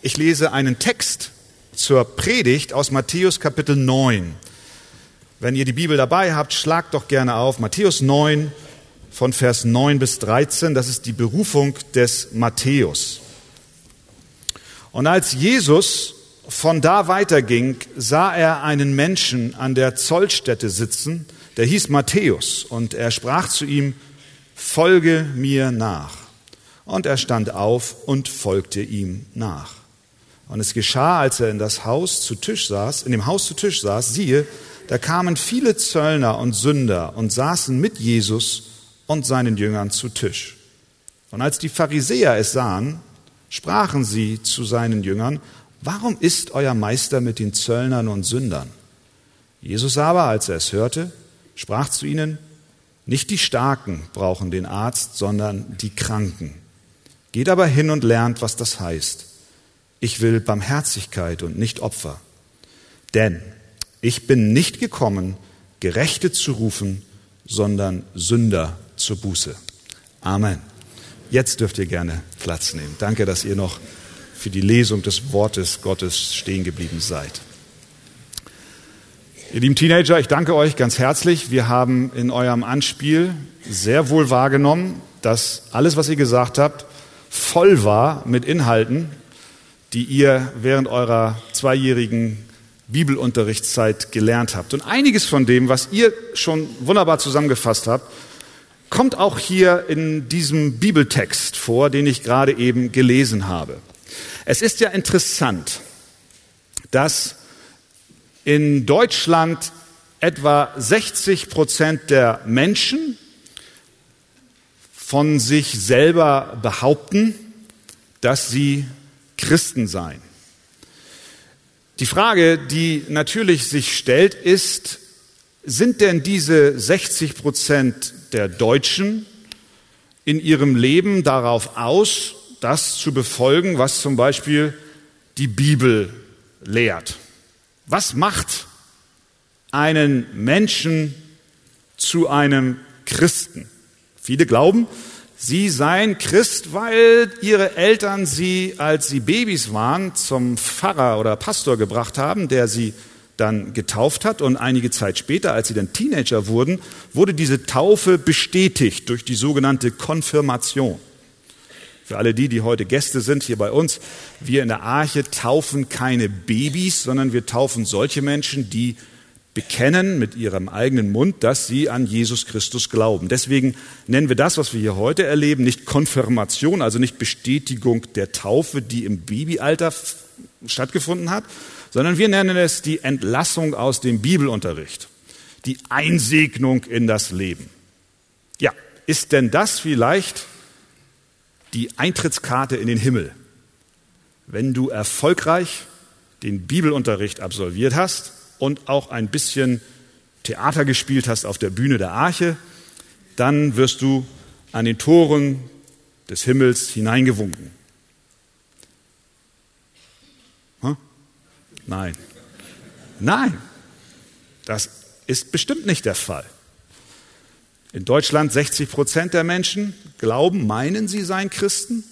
Ich lese einen Text zur Predigt aus Matthäus Kapitel 9. Wenn ihr die Bibel dabei habt, schlagt doch gerne auf Matthäus 9 von Vers 9 bis 13. Das ist die Berufung des Matthäus. Und als Jesus von da weiterging, sah er einen Menschen an der Zollstätte sitzen, der hieß Matthäus, und er sprach zu ihm, Folge mir nach. Und er stand auf und folgte ihm nach. Und es geschah, als er in das Haus zu Tisch saß, in dem Haus zu Tisch saß, siehe, da kamen viele Zöllner und Sünder und saßen mit Jesus und seinen Jüngern zu Tisch. Und als die Pharisäer es sahen, sprachen sie zu seinen Jüngern, warum ist euer Meister mit den Zöllnern und Sündern? Jesus aber, als er es hörte, sprach zu ihnen, nicht die Starken brauchen den Arzt, sondern die Kranken. Geht aber hin und lernt, was das heißt. Ich will Barmherzigkeit und nicht Opfer. Denn ich bin nicht gekommen, Gerechte zu rufen, sondern Sünder zur Buße. Amen. Jetzt dürft ihr gerne Platz nehmen. Danke, dass ihr noch für die Lesung des Wortes Gottes stehen geblieben seid. Ihr lieben Teenager, ich danke euch ganz herzlich. Wir haben in eurem Anspiel sehr wohl wahrgenommen, dass alles, was ihr gesagt habt, voll war mit Inhalten, die ihr während eurer zweijährigen Bibelunterrichtszeit gelernt habt. Und einiges von dem, was ihr schon wunderbar zusammengefasst habt, kommt auch hier in diesem Bibeltext vor, den ich gerade eben gelesen habe. Es ist ja interessant, dass in Deutschland etwa 60 Prozent der Menschen von sich selber behaupten, dass sie Christen sein. Die Frage, die natürlich sich stellt, ist, sind denn diese 60 Prozent der Deutschen in ihrem Leben darauf aus, das zu befolgen, was zum Beispiel die Bibel lehrt? Was macht einen Menschen zu einem Christen? Viele glauben, Sie seien Christ, weil ihre Eltern sie, als sie Babys waren, zum Pfarrer oder Pastor gebracht haben, der sie dann getauft hat. Und einige Zeit später, als sie dann Teenager wurden, wurde diese Taufe bestätigt durch die sogenannte Konfirmation. Für alle die, die heute Gäste sind hier bei uns, wir in der Arche taufen keine Babys, sondern wir taufen solche Menschen, die bekennen mit ihrem eigenen Mund, dass sie an Jesus Christus glauben. Deswegen nennen wir das, was wir hier heute erleben, nicht Konfirmation, also nicht Bestätigung der Taufe, die im Babyalter stattgefunden hat, sondern wir nennen es die Entlassung aus dem Bibelunterricht, die Einsegnung in das Leben. Ja, ist denn das vielleicht die Eintrittskarte in den Himmel? Wenn du erfolgreich den Bibelunterricht absolviert hast, und auch ein bisschen Theater gespielt hast auf der Bühne der Arche, dann wirst du an den Toren des Himmels hineingewunken. Hm? Nein. Nein. Das ist bestimmt nicht der Fall. In Deutschland 60 Prozent der Menschen glauben, meinen sie seien Christen.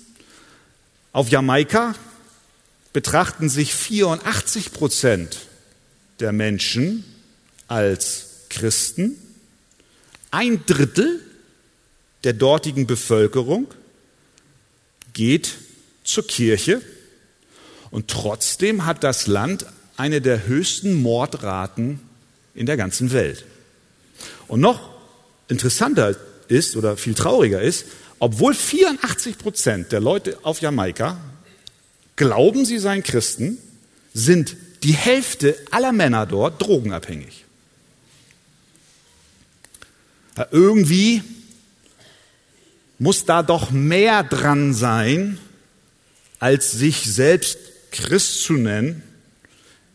Auf Jamaika betrachten sich 84 Prozent der Menschen als Christen, ein Drittel der dortigen Bevölkerung geht zur Kirche und trotzdem hat das Land eine der höchsten Mordraten in der ganzen Welt. Und noch interessanter ist oder viel trauriger ist, obwohl 84 Prozent der Leute auf Jamaika glauben, sie seien Christen, sind die Hälfte aller Männer dort drogenabhängig. Irgendwie muss da doch mehr dran sein, als sich selbst Christ zu nennen.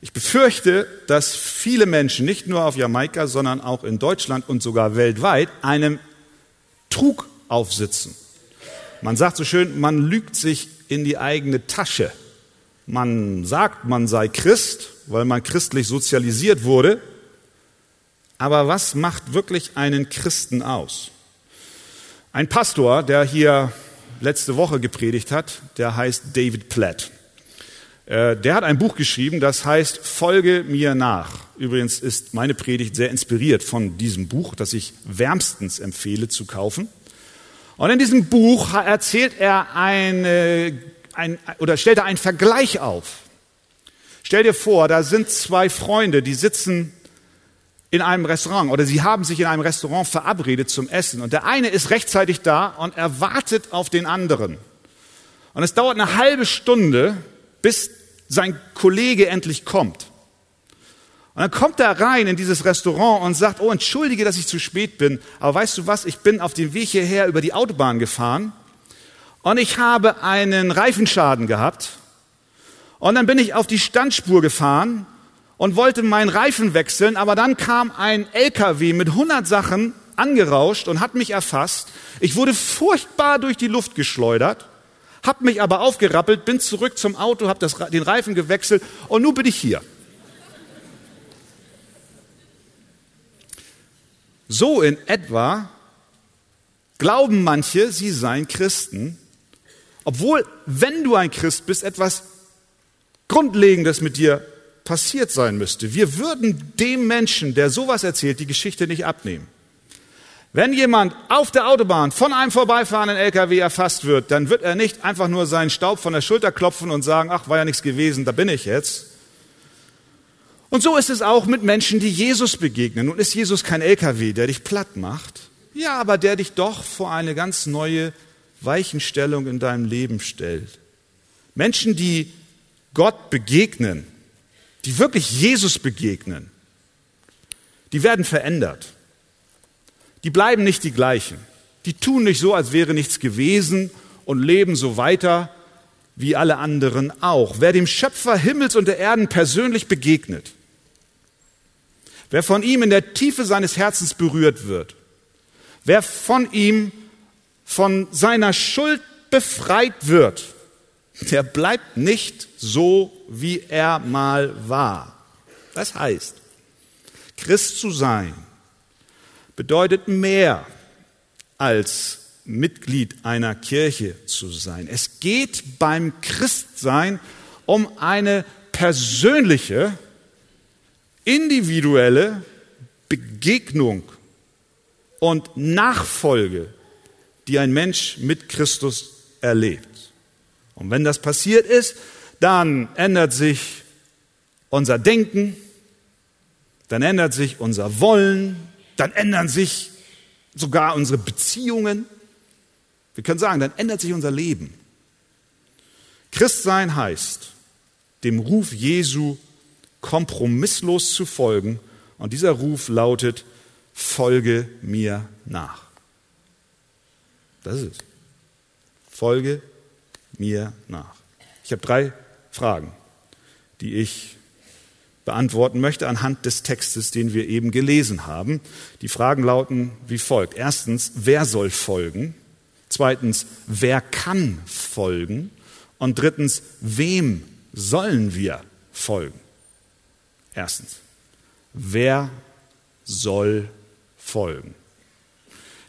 Ich befürchte, dass viele Menschen, nicht nur auf Jamaika, sondern auch in Deutschland und sogar weltweit, einem Trug aufsitzen. Man sagt so schön, man lügt sich in die eigene Tasche. Man sagt, man sei Christ, weil man christlich sozialisiert wurde. Aber was macht wirklich einen Christen aus? Ein Pastor, der hier letzte Woche gepredigt hat, der heißt David Platt. Äh, der hat ein Buch geschrieben, das heißt Folge mir nach. Übrigens ist meine Predigt sehr inspiriert von diesem Buch, das ich wärmstens empfehle zu kaufen. Und in diesem Buch erzählt er eine, ein, oder stellt er einen Vergleich auf. Stell dir vor, da sind zwei Freunde, die sitzen in einem Restaurant oder sie haben sich in einem Restaurant verabredet zum Essen und der eine ist rechtzeitig da und er wartet auf den anderen. Und es dauert eine halbe Stunde, bis sein Kollege endlich kommt. Und dann kommt er rein in dieses Restaurant und sagt, oh, entschuldige, dass ich zu spät bin, aber weißt du was, ich bin auf dem Weg hierher über die Autobahn gefahren und ich habe einen Reifenschaden gehabt und dann bin ich auf die Standspur gefahren und wollte meinen Reifen wechseln, aber dann kam ein LKW mit 100 Sachen angerauscht und hat mich erfasst. Ich wurde furchtbar durch die Luft geschleudert, habe mich aber aufgerappelt, bin zurück zum Auto, habe den Reifen gewechselt und nun bin ich hier. So in etwa glauben manche, sie seien Christen, obwohl, wenn du ein Christ bist, etwas Grundlegendes mit dir passiert sein müsste. Wir würden dem Menschen, der sowas erzählt, die Geschichte nicht abnehmen. Wenn jemand auf der Autobahn von einem vorbeifahrenden LKW erfasst wird, dann wird er nicht einfach nur seinen Staub von der Schulter klopfen und sagen, ach, war ja nichts gewesen, da bin ich jetzt. Und so ist es auch mit Menschen, die Jesus begegnen. Nun ist Jesus kein LKW, der dich platt macht. Ja, aber der dich doch vor eine ganz neue Weichenstellung in deinem Leben stellt. Menschen, die Gott begegnen, die wirklich Jesus begegnen, die werden verändert. Die bleiben nicht die gleichen. Die tun nicht so, als wäre nichts gewesen und leben so weiter wie alle anderen auch. Wer dem Schöpfer Himmels und der Erden persönlich begegnet, wer von ihm in der Tiefe seines Herzens berührt wird, wer von ihm von seiner Schuld befreit wird, der bleibt nicht so, wie er mal war. Das heißt, Christ zu sein bedeutet mehr als Mitglied einer Kirche zu sein. Es geht beim Christsein um eine persönliche, individuelle Begegnung und Nachfolge, die ein Mensch mit Christus erlebt. Und wenn das passiert ist, dann ändert sich unser Denken, dann ändert sich unser Wollen, dann ändern sich sogar unsere Beziehungen. Wir können sagen, dann ändert sich unser Leben. Christsein heißt, dem Ruf Jesu kompromisslos zu folgen. Und dieser Ruf lautet, folge mir nach. Das ist es. Folge mir nach. Ich habe drei Fragen, die ich beantworten möchte anhand des Textes, den wir eben gelesen haben. Die Fragen lauten wie folgt. Erstens, wer soll folgen? Zweitens, wer kann folgen? Und drittens, wem sollen wir folgen? Erstens, wer soll folgen?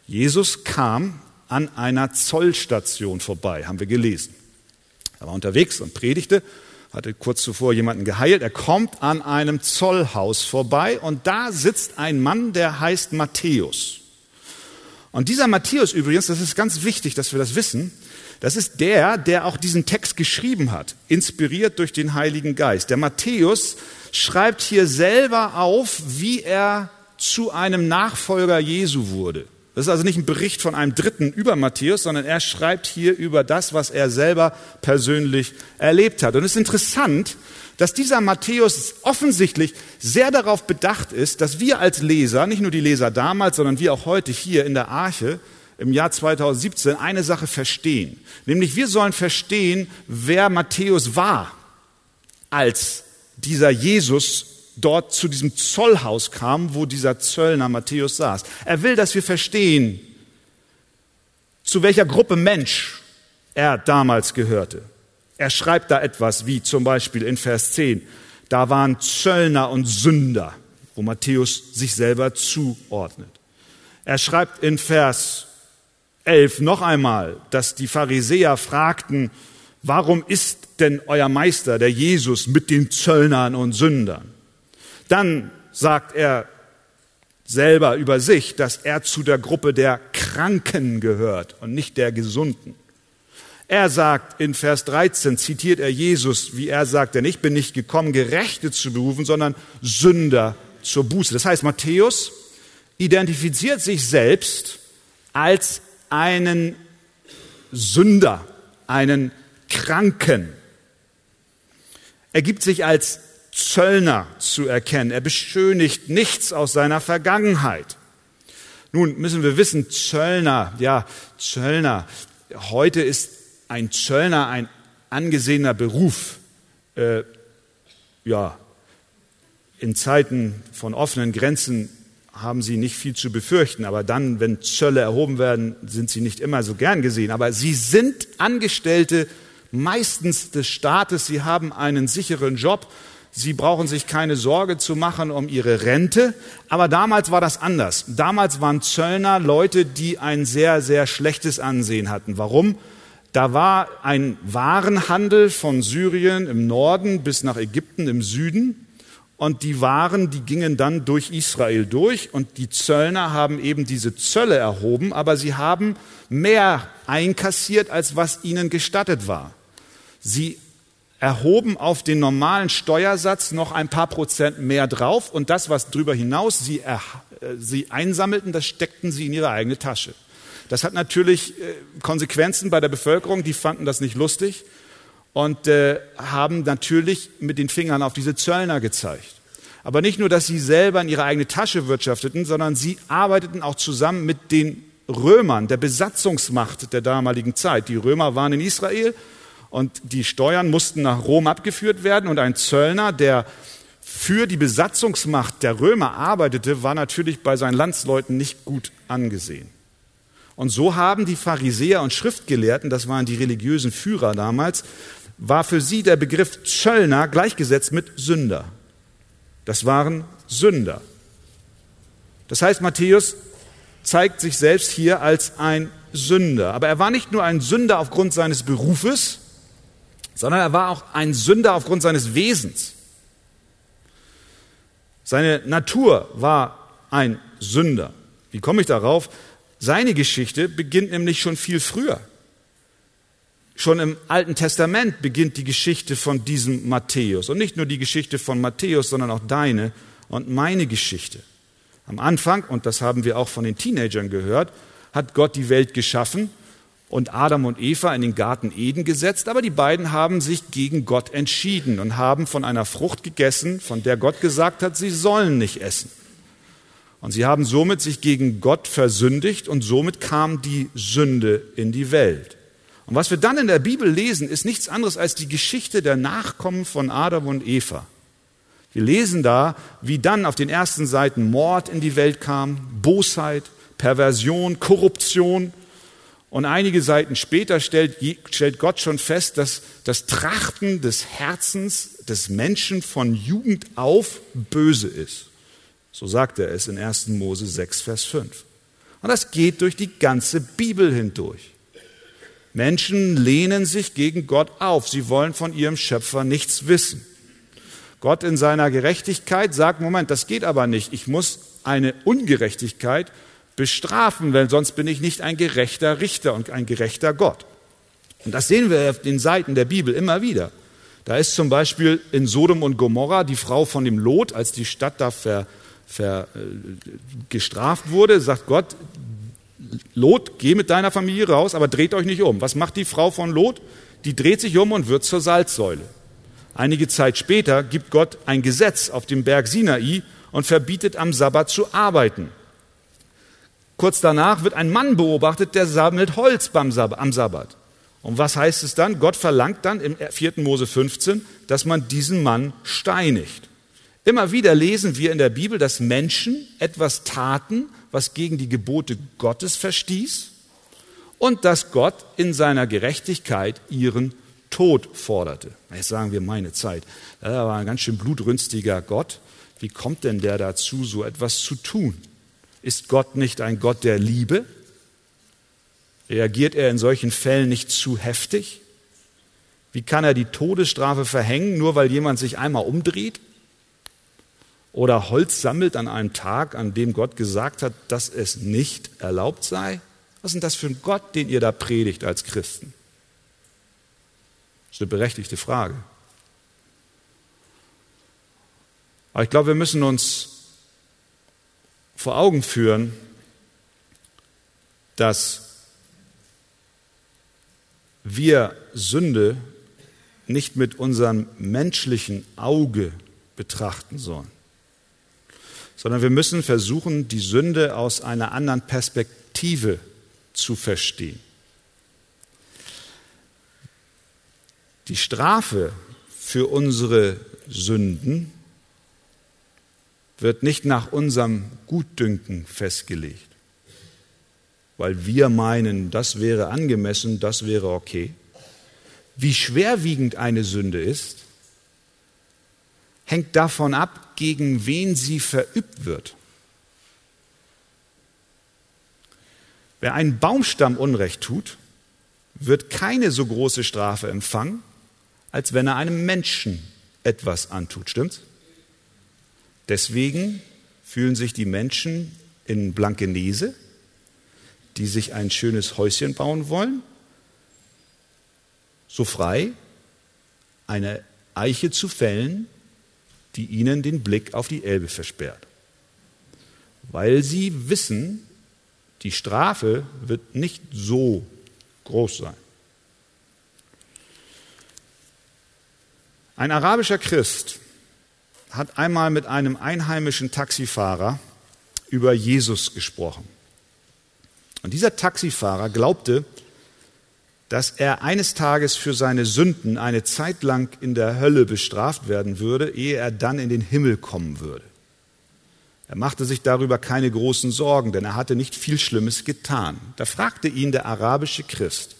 Jesus kam an einer Zollstation vorbei, haben wir gelesen. Er war unterwegs und predigte, hatte kurz zuvor jemanden geheilt. Er kommt an einem Zollhaus vorbei und da sitzt ein Mann, der heißt Matthäus. Und dieser Matthäus übrigens, das ist ganz wichtig, dass wir das wissen, das ist der, der auch diesen Text geschrieben hat, inspiriert durch den Heiligen Geist. Der Matthäus schreibt hier selber auf, wie er zu einem Nachfolger Jesu wurde. Das ist also nicht ein Bericht von einem Dritten über Matthäus, sondern er schreibt hier über das, was er selber persönlich erlebt hat. Und es ist interessant, dass dieser Matthäus offensichtlich sehr darauf bedacht ist, dass wir als Leser, nicht nur die Leser damals, sondern wir auch heute hier in der Arche im Jahr 2017 eine Sache verstehen. Nämlich wir sollen verstehen, wer Matthäus war, als dieser Jesus dort zu diesem Zollhaus kam, wo dieser Zöllner Matthäus saß. Er will, dass wir verstehen, zu welcher Gruppe Mensch er damals gehörte. Er schreibt da etwas wie zum Beispiel in Vers 10, da waren Zöllner und Sünder, wo Matthäus sich selber zuordnet. Er schreibt in Vers 11 noch einmal, dass die Pharisäer fragten, Warum ist denn euer Meister, der Jesus, mit den Zöllnern und Sündern? Dann sagt er selber über sich, dass er zu der Gruppe der Kranken gehört und nicht der Gesunden. Er sagt in Vers 13, zitiert er Jesus, wie er sagt, denn ich bin nicht gekommen, Gerechte zu berufen, sondern Sünder zur Buße. Das heißt, Matthäus identifiziert sich selbst als einen Sünder, einen Kranken. Er gibt sich als Zöllner zu erkennen. Er beschönigt nichts aus seiner Vergangenheit. Nun müssen wir wissen, Zöllner, ja, Zöllner. Heute ist ein Zöllner ein angesehener Beruf. Äh, ja, in Zeiten von offenen Grenzen haben sie nicht viel zu befürchten, aber dann, wenn Zölle erhoben werden, sind sie nicht immer so gern gesehen. Aber sie sind Angestellte meistens des Staates, sie haben einen sicheren Job, sie brauchen sich keine Sorge zu machen um ihre Rente. Aber damals war das anders. Damals waren Zöllner Leute, die ein sehr, sehr schlechtes Ansehen hatten. Warum? Da war ein Warenhandel von Syrien im Norden bis nach Ägypten im Süden und die Waren, die gingen dann durch Israel durch und die Zöllner haben eben diese Zölle erhoben, aber sie haben mehr einkassiert, als was ihnen gestattet war. Sie erhoben auf den normalen Steuersatz noch ein paar Prozent mehr drauf und das, was drüber hinaus sie, äh, sie einsammelten, das steckten sie in ihre eigene Tasche. Das hat natürlich äh, Konsequenzen bei der Bevölkerung, die fanden das nicht lustig und äh, haben natürlich mit den Fingern auf diese Zöllner gezeigt. Aber nicht nur, dass sie selber in ihre eigene Tasche wirtschafteten, sondern sie arbeiteten auch zusammen mit den Römern, der Besatzungsmacht der damaligen Zeit. Die Römer waren in Israel und die Steuern mussten nach Rom abgeführt werden und ein Zöllner, der für die Besatzungsmacht der Römer arbeitete, war natürlich bei seinen Landsleuten nicht gut angesehen. Und so haben die Pharisäer und Schriftgelehrten, das waren die religiösen Führer damals, war für sie der Begriff Zöllner gleichgesetzt mit Sünder. Das waren Sünder. Das heißt, Matthäus zeigt sich selbst hier als ein Sünder. Aber er war nicht nur ein Sünder aufgrund seines Berufes, sondern er war auch ein Sünder aufgrund seines Wesens. Seine Natur war ein Sünder. Wie komme ich darauf? Seine Geschichte beginnt nämlich schon viel früher. Schon im Alten Testament beginnt die Geschichte von diesem Matthäus. Und nicht nur die Geschichte von Matthäus, sondern auch deine und meine Geschichte. Am Anfang, und das haben wir auch von den Teenagern gehört, hat Gott die Welt geschaffen und Adam und Eva in den Garten Eden gesetzt, aber die beiden haben sich gegen Gott entschieden und haben von einer Frucht gegessen, von der Gott gesagt hat, sie sollen nicht essen. Und sie haben somit sich gegen Gott versündigt und somit kam die Sünde in die Welt. Und was wir dann in der Bibel lesen, ist nichts anderes als die Geschichte der Nachkommen von Adam und Eva. Wir lesen da, wie dann auf den ersten Seiten Mord in die Welt kam, Bosheit, Perversion, Korruption. Und einige Seiten später stellt, stellt Gott schon fest, dass das Trachten des Herzens des Menschen von Jugend auf böse ist. So sagt er es in 1. Mose 6, Vers 5. Und das geht durch die ganze Bibel hindurch. Menschen lehnen sich gegen Gott auf. Sie wollen von ihrem Schöpfer nichts wissen. Gott in seiner Gerechtigkeit sagt, Moment, das geht aber nicht. Ich muss eine Ungerechtigkeit bestrafen, weil sonst bin ich nicht ein gerechter Richter und ein gerechter Gott. Und das sehen wir auf den Seiten der Bibel immer wieder. Da ist zum Beispiel in Sodom und Gomorra die Frau von dem Lot, als die Stadt da ver, ver, äh, gestraft wurde, sagt Gott, Lot, geh mit deiner Familie raus, aber dreht euch nicht um. Was macht die Frau von Lot? Die dreht sich um und wird zur Salzsäule. Einige Zeit später gibt Gott ein Gesetz auf dem Berg Sinai und verbietet am Sabbat zu arbeiten. Kurz danach wird ein Mann beobachtet, der sammelt Holz beim Sabbat, am Sabbat. Und was heißt es dann? Gott verlangt dann im 4. Mose 15, dass man diesen Mann steinigt. Immer wieder lesen wir in der Bibel, dass Menschen etwas taten, was gegen die Gebote Gottes verstieß und dass Gott in seiner Gerechtigkeit ihren Tod forderte. Jetzt sagen wir meine Zeit. Das war ein ganz schön blutrünstiger Gott. Wie kommt denn der dazu, so etwas zu tun? Ist Gott nicht ein Gott der Liebe? Reagiert er in solchen Fällen nicht zu heftig? Wie kann er die Todesstrafe verhängen, nur weil jemand sich einmal umdreht? Oder Holz sammelt an einem Tag, an dem Gott gesagt hat, dass es nicht erlaubt sei? Was ist denn das für ein Gott, den ihr da predigt als Christen? Das ist eine berechtigte Frage. Aber ich glaube, wir müssen uns vor Augen führen, dass wir Sünde nicht mit unserem menschlichen Auge betrachten sollen, sondern wir müssen versuchen, die Sünde aus einer anderen Perspektive zu verstehen. Die Strafe für unsere Sünden wird nicht nach unserem Gutdünken festgelegt, weil wir meinen, das wäre angemessen, das wäre okay. Wie schwerwiegend eine Sünde ist, hängt davon ab, gegen wen sie verübt wird. Wer einen Baumstamm Unrecht tut, wird keine so große Strafe empfangen, als wenn er einem Menschen etwas antut. Stimmt's? Deswegen fühlen sich die Menschen in Blankenese, die sich ein schönes Häuschen bauen wollen, so frei, eine Eiche zu fällen, die ihnen den Blick auf die Elbe versperrt. Weil sie wissen, die Strafe wird nicht so groß sein. Ein arabischer Christ hat einmal mit einem einheimischen Taxifahrer über Jesus gesprochen. Und dieser Taxifahrer glaubte, dass er eines Tages für seine Sünden eine Zeit lang in der Hölle bestraft werden würde, ehe er dann in den Himmel kommen würde. Er machte sich darüber keine großen Sorgen, denn er hatte nicht viel Schlimmes getan. Da fragte ihn der arabische Christ,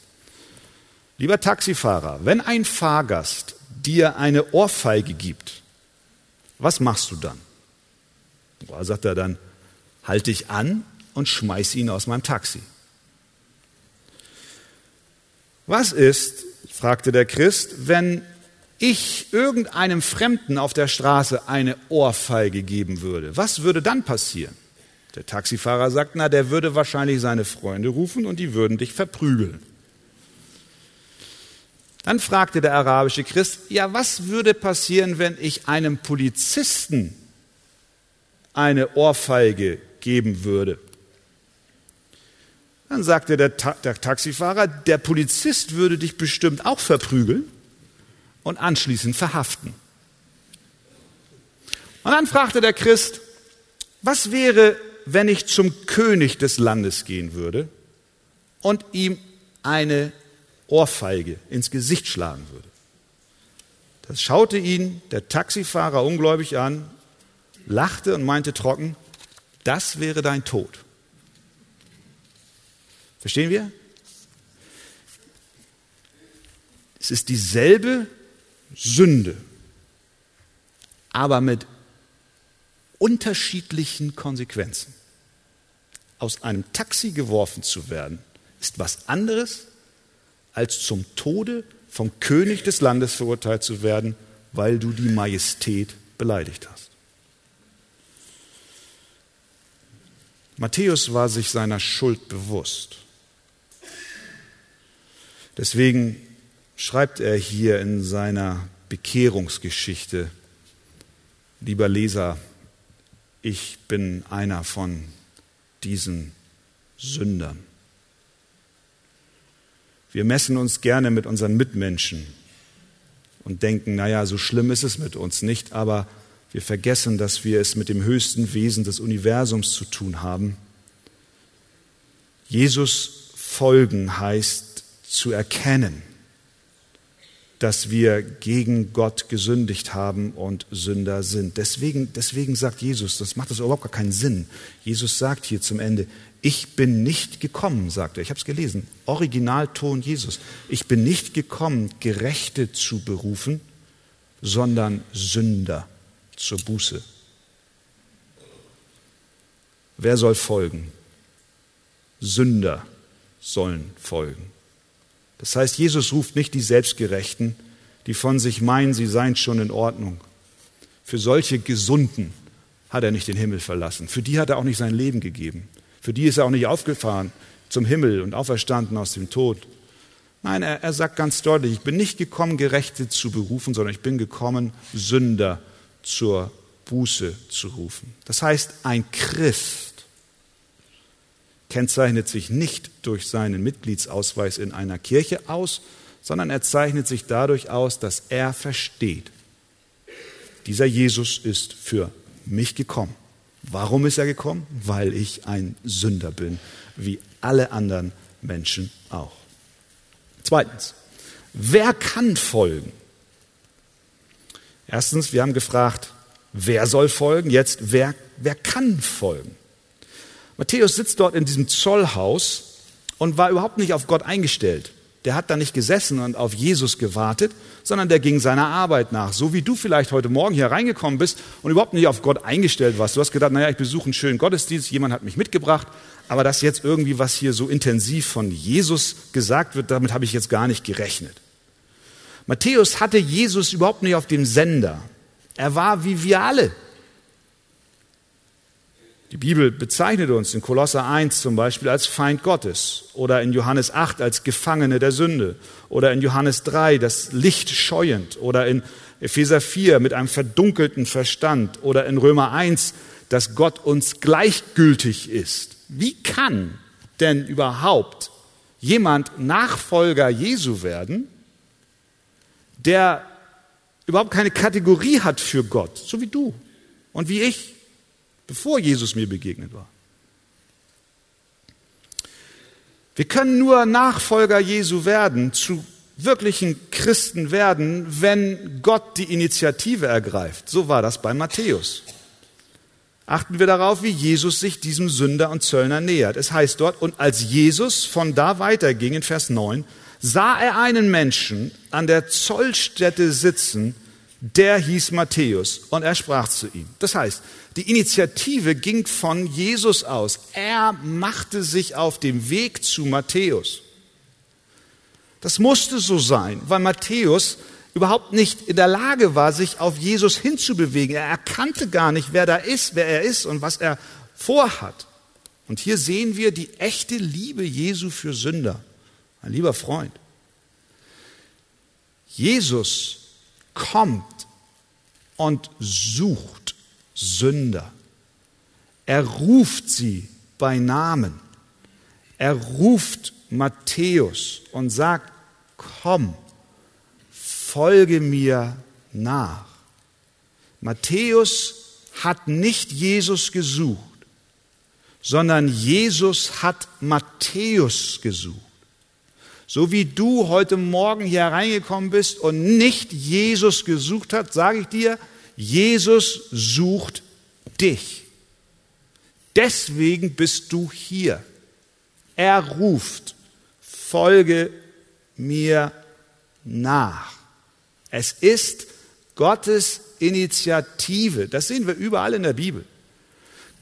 lieber Taxifahrer, wenn ein Fahrgast dir eine Ohrfeige gibt, was machst du dann? Da sagt er dann, halt dich an und schmeiß ihn aus meinem Taxi. Was ist, fragte der Christ, wenn ich irgendeinem Fremden auf der Straße eine Ohrfeige geben würde? Was würde dann passieren? Der Taxifahrer sagt, na, der würde wahrscheinlich seine Freunde rufen und die würden dich verprügeln. Dann fragte der arabische Christ, ja, was würde passieren, wenn ich einem Polizisten eine Ohrfeige geben würde? Dann sagte der, Ta der Taxifahrer, der Polizist würde dich bestimmt auch verprügeln und anschließend verhaften. Und dann fragte der Christ, was wäre, wenn ich zum König des Landes gehen würde und ihm eine Ohrfeige ins Gesicht schlagen würde. Das schaute ihn der Taxifahrer ungläubig an, lachte und meinte trocken, das wäre dein Tod. Verstehen wir? Es ist dieselbe Sünde, aber mit unterschiedlichen Konsequenzen. Aus einem Taxi geworfen zu werden, ist was anderes als zum Tode vom König des Landes verurteilt zu werden, weil du die Majestät beleidigt hast. Matthäus war sich seiner Schuld bewusst. Deswegen schreibt er hier in seiner Bekehrungsgeschichte, lieber Leser, ich bin einer von diesen Sündern. Wir messen uns gerne mit unseren Mitmenschen und denken, naja, so schlimm ist es mit uns nicht, aber wir vergessen, dass wir es mit dem höchsten Wesen des Universums zu tun haben. Jesus folgen heißt zu erkennen, dass wir gegen Gott gesündigt haben und Sünder sind. Deswegen, deswegen sagt Jesus, das macht das überhaupt gar keinen Sinn. Jesus sagt hier zum Ende, ich bin nicht gekommen, sagt er. Ich habe es gelesen. Originalton Jesus. Ich bin nicht gekommen, Gerechte zu berufen, sondern Sünder zur Buße. Wer soll folgen? Sünder sollen folgen. Das heißt, Jesus ruft nicht die Selbstgerechten, die von sich meinen, sie seien schon in Ordnung. Für solche Gesunden hat er nicht den Himmel verlassen. Für die hat er auch nicht sein Leben gegeben. Für die ist er auch nicht aufgefahren zum Himmel und auferstanden aus dem Tod. Nein, er, er sagt ganz deutlich, ich bin nicht gekommen, Gerechte zu berufen, sondern ich bin gekommen, Sünder zur Buße zu rufen. Das heißt, ein Christ kennzeichnet sich nicht durch seinen Mitgliedsausweis in einer Kirche aus, sondern er zeichnet sich dadurch aus, dass er versteht, dieser Jesus ist für mich gekommen. Warum ist er gekommen? Weil ich ein Sünder bin, wie alle anderen Menschen auch. Zweitens, wer kann folgen? Erstens, wir haben gefragt, wer soll folgen? Jetzt, wer, wer kann folgen? Matthäus sitzt dort in diesem Zollhaus und war überhaupt nicht auf Gott eingestellt. Der hat da nicht gesessen und auf Jesus gewartet, sondern der ging seiner Arbeit nach. So wie du vielleicht heute Morgen hier reingekommen bist und überhaupt nicht auf Gott eingestellt warst. Du hast gedacht, naja, ich besuche einen schönen Gottesdienst, jemand hat mich mitgebracht, aber dass jetzt irgendwie was hier so intensiv von Jesus gesagt wird, damit habe ich jetzt gar nicht gerechnet. Matthäus hatte Jesus überhaupt nicht auf dem Sender. Er war wie wir alle. Die Bibel bezeichnet uns in Kolosser 1 zum Beispiel als Feind Gottes oder in Johannes 8 als Gefangene der Sünde oder in Johannes 3 das Licht scheuend oder in Epheser 4 mit einem verdunkelten Verstand oder in Römer 1, dass Gott uns gleichgültig ist. Wie kann denn überhaupt jemand Nachfolger Jesu werden, der überhaupt keine Kategorie hat für Gott, so wie du und wie ich? Bevor Jesus mir begegnet war. Wir können nur Nachfolger Jesu werden, zu wirklichen Christen werden, wenn Gott die Initiative ergreift. So war das bei Matthäus. Achten wir darauf, wie Jesus sich diesem Sünder und Zöllner nähert. Es heißt dort, und als Jesus von da weiterging in Vers 9, sah er einen Menschen an der Zollstätte sitzen, der hieß Matthäus und er sprach zu ihm. Das heißt, die Initiative ging von Jesus aus. Er machte sich auf dem Weg zu Matthäus. Das musste so sein, weil Matthäus überhaupt nicht in der Lage war, sich auf Jesus hinzubewegen. Er erkannte gar nicht, wer da ist, wer er ist und was er vorhat. Und hier sehen wir die echte Liebe Jesu für Sünder. Ein lieber Freund. Jesus kommt und sucht Sünder. Er ruft sie bei Namen. Er ruft Matthäus und sagt, komm, folge mir nach. Matthäus hat nicht Jesus gesucht, sondern Jesus hat Matthäus gesucht. So wie du heute Morgen hier reingekommen bist und nicht Jesus gesucht hast, sage ich dir, Jesus sucht dich. Deswegen bist du hier. Er ruft, folge mir nach. Es ist Gottes Initiative. Das sehen wir überall in der Bibel.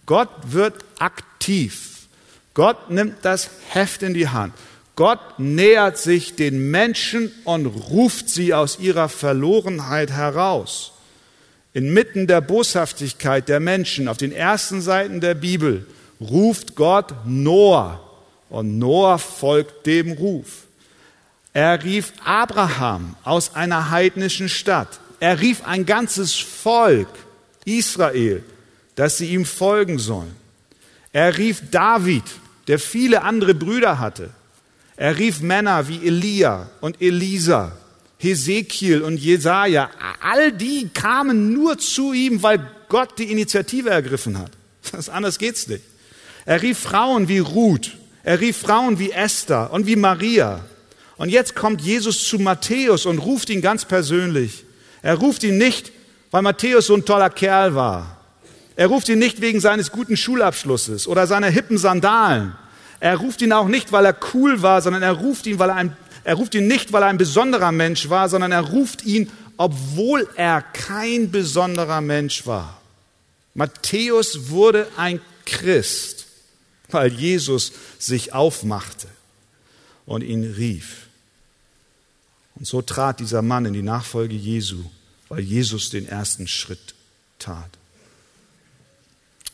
Gott wird aktiv. Gott nimmt das Heft in die Hand. Gott nähert sich den Menschen und ruft sie aus ihrer Verlorenheit heraus. Inmitten der Boshaftigkeit der Menschen auf den ersten Seiten der Bibel ruft Gott Noah und Noah folgt dem Ruf. Er rief Abraham aus einer heidnischen Stadt. Er rief ein ganzes Volk, Israel, dass sie ihm folgen sollen. Er rief David, der viele andere Brüder hatte. Er rief Männer wie Elia und Elisa, Hesekiel und Jesaja. All die kamen nur zu ihm, weil Gott die Initiative ergriffen hat. Das anders geht's nicht. Er rief Frauen wie Ruth. Er rief Frauen wie Esther und wie Maria. Und jetzt kommt Jesus zu Matthäus und ruft ihn ganz persönlich. Er ruft ihn nicht, weil Matthäus so ein toller Kerl war. Er ruft ihn nicht wegen seines guten Schulabschlusses oder seiner hippen Sandalen. Er ruft ihn auch nicht, weil er cool war, sondern er ruft ihn, weil er ein, er ruft ihn nicht, weil er ein besonderer Mensch war, sondern er ruft ihn, obwohl er kein besonderer Mensch war. Matthäus wurde ein Christ, weil Jesus sich aufmachte und ihn rief. Und so trat dieser Mann in die Nachfolge Jesu, weil Jesus den ersten Schritt tat.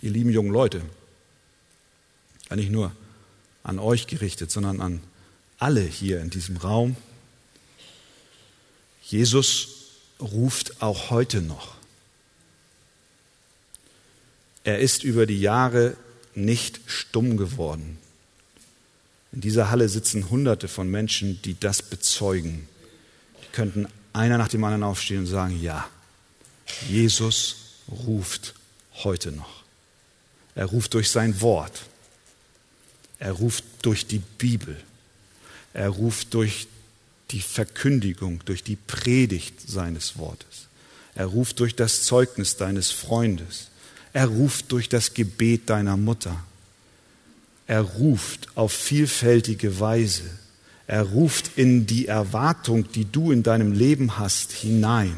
Ihr lieben jungen Leute, nicht nur an euch gerichtet, sondern an alle hier in diesem Raum. Jesus ruft auch heute noch. Er ist über die Jahre nicht stumm geworden. In dieser Halle sitzen Hunderte von Menschen, die das bezeugen. Die könnten einer nach dem anderen aufstehen und sagen, ja, Jesus ruft heute noch. Er ruft durch sein Wort. Er ruft durch die Bibel. Er ruft durch die Verkündigung, durch die Predigt seines Wortes. Er ruft durch das Zeugnis deines Freundes. Er ruft durch das Gebet deiner Mutter. Er ruft auf vielfältige Weise. Er ruft in die Erwartung, die du in deinem Leben hast, hinein.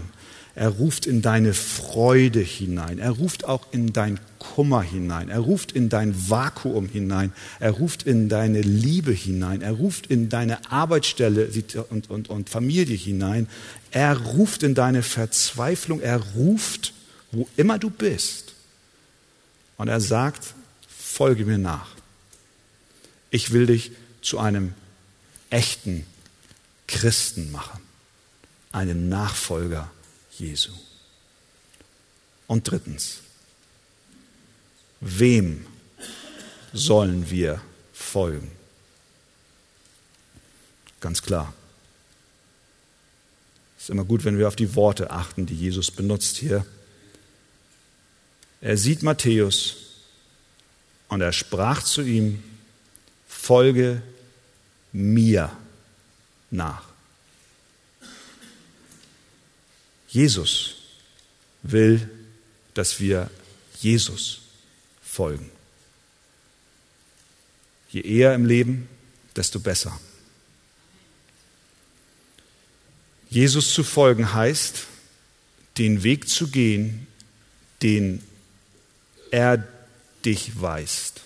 Er ruft in deine Freude hinein. Er ruft auch in dein Kummer hinein. Er ruft in dein Vakuum hinein. Er ruft in deine Liebe hinein. Er ruft in deine Arbeitsstelle und, und, und Familie hinein. Er ruft in deine Verzweiflung. Er ruft, wo immer du bist. Und er sagt, folge mir nach. Ich will dich zu einem echten Christen machen, einem Nachfolger Jesu. Und drittens, wem sollen wir folgen? Ganz klar. Es ist immer gut, wenn wir auf die Worte achten, die Jesus benutzt hier. Er sieht Matthäus und er sprach zu ihm, folge mir nach. Jesus will, dass wir Jesus folgen. Je eher im Leben, desto besser. Jesus zu folgen heißt, den Weg zu gehen, den er dich weist.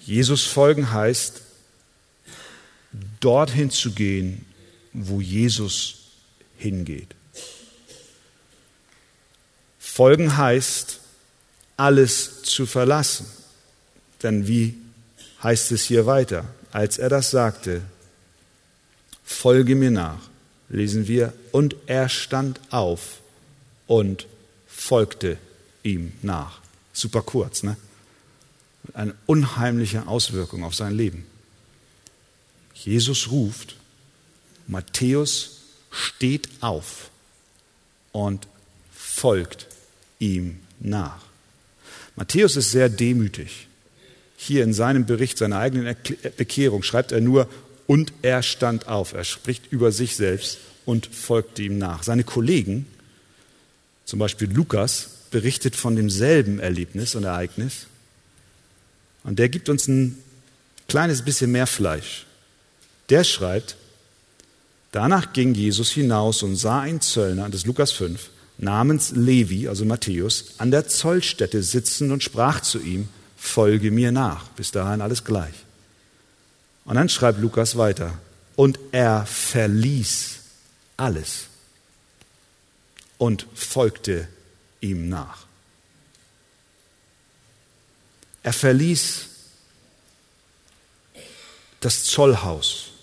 Jesus folgen heißt, dorthin zu gehen, wo Jesus hingeht. Folgen heißt, alles zu verlassen. Denn wie heißt es hier weiter? Als er das sagte, folge mir nach, lesen wir, und er stand auf und folgte ihm nach. Super kurz, ne? Eine unheimliche Auswirkung auf sein Leben. Jesus ruft, Matthäus steht auf und folgt ihm nach. Matthäus ist sehr demütig. Hier in seinem Bericht seiner eigenen Bekehrung schreibt er nur, und er stand auf. Er spricht über sich selbst und folgte ihm nach. Seine Kollegen, zum Beispiel Lukas, berichtet von demselben Erlebnis und Ereignis. Und der gibt uns ein kleines bisschen mehr Fleisch. Der schreibt, Danach ging Jesus hinaus und sah einen Zöllner, das ist Lukas 5, namens Levi, also Matthäus, an der Zollstätte sitzen und sprach zu ihm, folge mir nach. Bis dahin alles gleich. Und dann schreibt Lukas weiter, und er verließ alles und folgte ihm nach. Er verließ das Zollhaus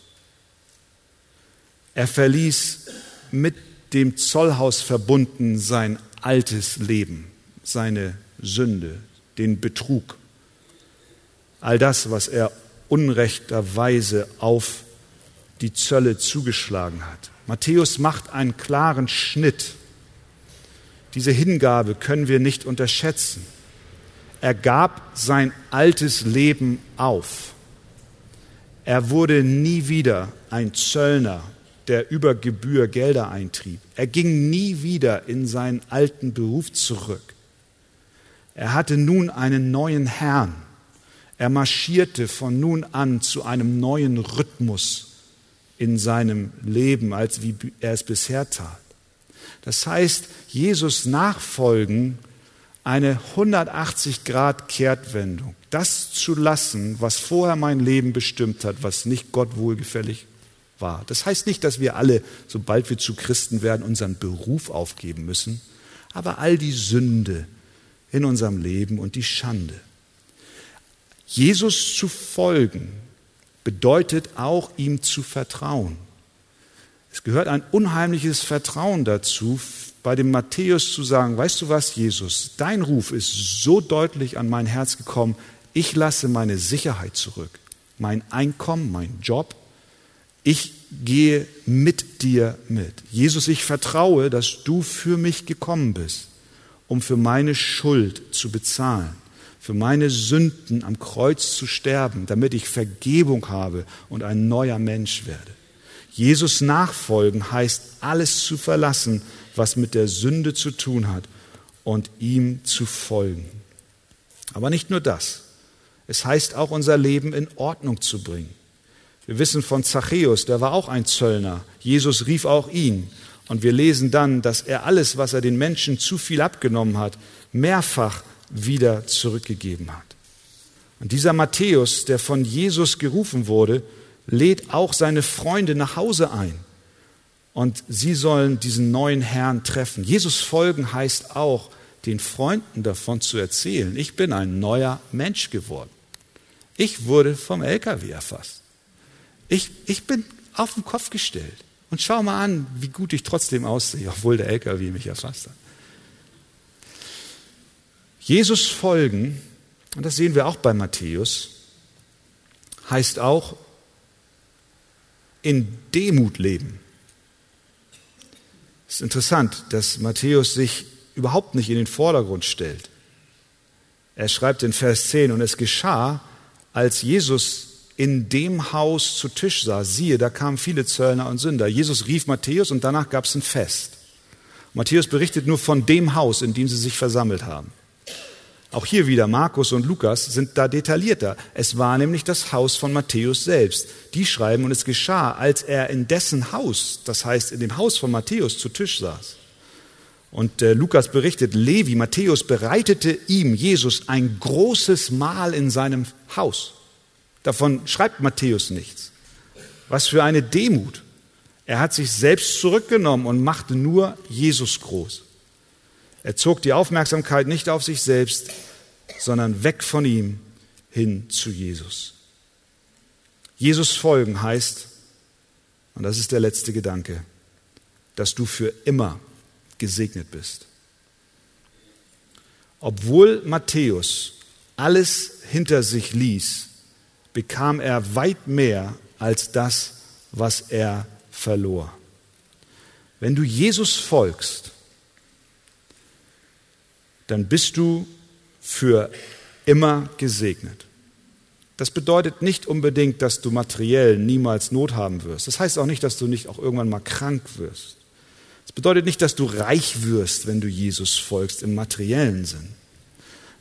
er verließ mit dem Zollhaus verbunden sein altes Leben, seine Sünde, den Betrug, all das, was er unrechterweise auf die Zölle zugeschlagen hat. Matthäus macht einen klaren Schnitt. Diese Hingabe können wir nicht unterschätzen. Er gab sein altes Leben auf. Er wurde nie wieder ein Zöllner der über Gebühr Gelder eintrieb. Er ging nie wieder in seinen alten Beruf zurück. Er hatte nun einen neuen Herrn. Er marschierte von nun an zu einem neuen Rhythmus in seinem Leben, als wie er es bisher tat. Das heißt, Jesus nachfolgen, eine 180 Grad Kehrtwendung, das zu lassen, was vorher mein Leben bestimmt hat, was nicht Gott wohlgefällig war. Das heißt nicht, dass wir alle, sobald wir zu Christen werden, unseren Beruf aufgeben müssen, aber all die Sünde in unserem Leben und die Schande. Jesus zu folgen bedeutet auch ihm zu vertrauen. Es gehört ein unheimliches Vertrauen dazu, bei dem Matthäus zu sagen, weißt du was, Jesus, dein Ruf ist so deutlich an mein Herz gekommen, ich lasse meine Sicherheit zurück, mein Einkommen, mein Job, ich gehe mit dir mit. Jesus, ich vertraue, dass du für mich gekommen bist, um für meine Schuld zu bezahlen, für meine Sünden am Kreuz zu sterben, damit ich Vergebung habe und ein neuer Mensch werde. Jesus nachfolgen heißt alles zu verlassen, was mit der Sünde zu tun hat und ihm zu folgen. Aber nicht nur das. Es heißt auch unser Leben in Ordnung zu bringen. Wir wissen von Zachäus, der war auch ein Zöllner. Jesus rief auch ihn. Und wir lesen dann, dass er alles, was er den Menschen zu viel abgenommen hat, mehrfach wieder zurückgegeben hat. Und dieser Matthäus, der von Jesus gerufen wurde, lädt auch seine Freunde nach Hause ein. Und sie sollen diesen neuen Herrn treffen. Jesus folgen heißt auch, den Freunden davon zu erzählen, ich bin ein neuer Mensch geworden. Ich wurde vom LKW erfasst. Ich, ich bin auf den Kopf gestellt. Und schau mal an, wie gut ich trotzdem aussehe, obwohl der LKW mich erfasst hat. Jesus folgen, und das sehen wir auch bei Matthäus, heißt auch in Demut leben. Es ist interessant, dass Matthäus sich überhaupt nicht in den Vordergrund stellt. Er schreibt in Vers 10, und es geschah, als Jesus in dem Haus zu Tisch saß, siehe, da kamen viele Zöllner und Sünder. Jesus rief Matthäus und danach gab es ein Fest. Matthäus berichtet nur von dem Haus, in dem sie sich versammelt haben. Auch hier wieder, Markus und Lukas sind da detaillierter. Es war nämlich das Haus von Matthäus selbst. Die schreiben, und es geschah, als er in dessen Haus, das heißt in dem Haus von Matthäus, zu Tisch saß. Und äh, Lukas berichtet, Levi, Matthäus bereitete ihm, Jesus, ein großes Mahl in seinem Haus. Davon schreibt Matthäus nichts. Was für eine Demut. Er hat sich selbst zurückgenommen und machte nur Jesus groß. Er zog die Aufmerksamkeit nicht auf sich selbst, sondern weg von ihm hin zu Jesus. Jesus folgen heißt, und das ist der letzte Gedanke, dass du für immer gesegnet bist. Obwohl Matthäus alles hinter sich ließ, bekam er weit mehr als das, was er verlor. Wenn du Jesus folgst, dann bist du für immer gesegnet. Das bedeutet nicht unbedingt, dass du materiell niemals Not haben wirst. Das heißt auch nicht, dass du nicht auch irgendwann mal krank wirst. Das bedeutet nicht, dass du reich wirst, wenn du Jesus folgst im materiellen Sinn.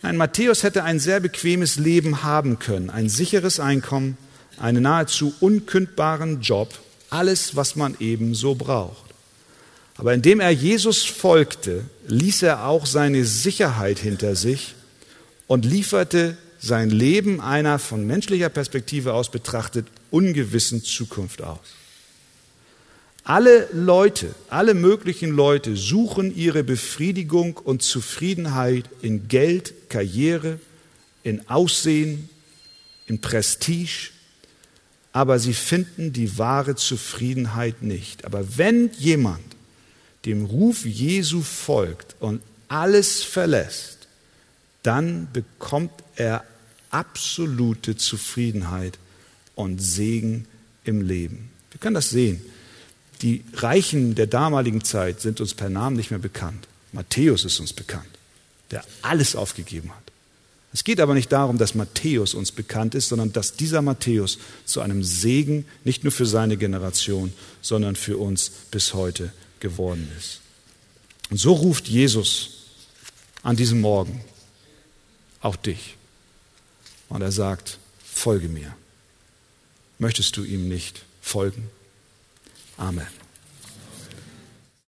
Nein, Matthäus hätte ein sehr bequemes Leben haben können, ein sicheres Einkommen, einen nahezu unkündbaren Job, alles, was man eben so braucht. Aber indem er Jesus folgte, ließ er auch seine Sicherheit hinter sich und lieferte sein Leben einer von menschlicher Perspektive aus betrachtet ungewissen Zukunft aus. Alle Leute, alle möglichen Leute suchen ihre Befriedigung und Zufriedenheit in Geld, Karriere, in Aussehen, in Prestige, aber sie finden die wahre Zufriedenheit nicht. Aber wenn jemand dem Ruf Jesu folgt und alles verlässt, dann bekommt er absolute Zufriedenheit und Segen im Leben. Wir können das sehen. Die Reichen der damaligen Zeit sind uns per Namen nicht mehr bekannt. Matthäus ist uns bekannt, der alles aufgegeben hat. Es geht aber nicht darum, dass Matthäus uns bekannt ist, sondern dass dieser Matthäus zu einem Segen nicht nur für seine Generation, sondern für uns bis heute geworden ist. Und so ruft Jesus an diesem Morgen auch dich. Und er sagt, folge mir. Möchtest du ihm nicht folgen? Amen.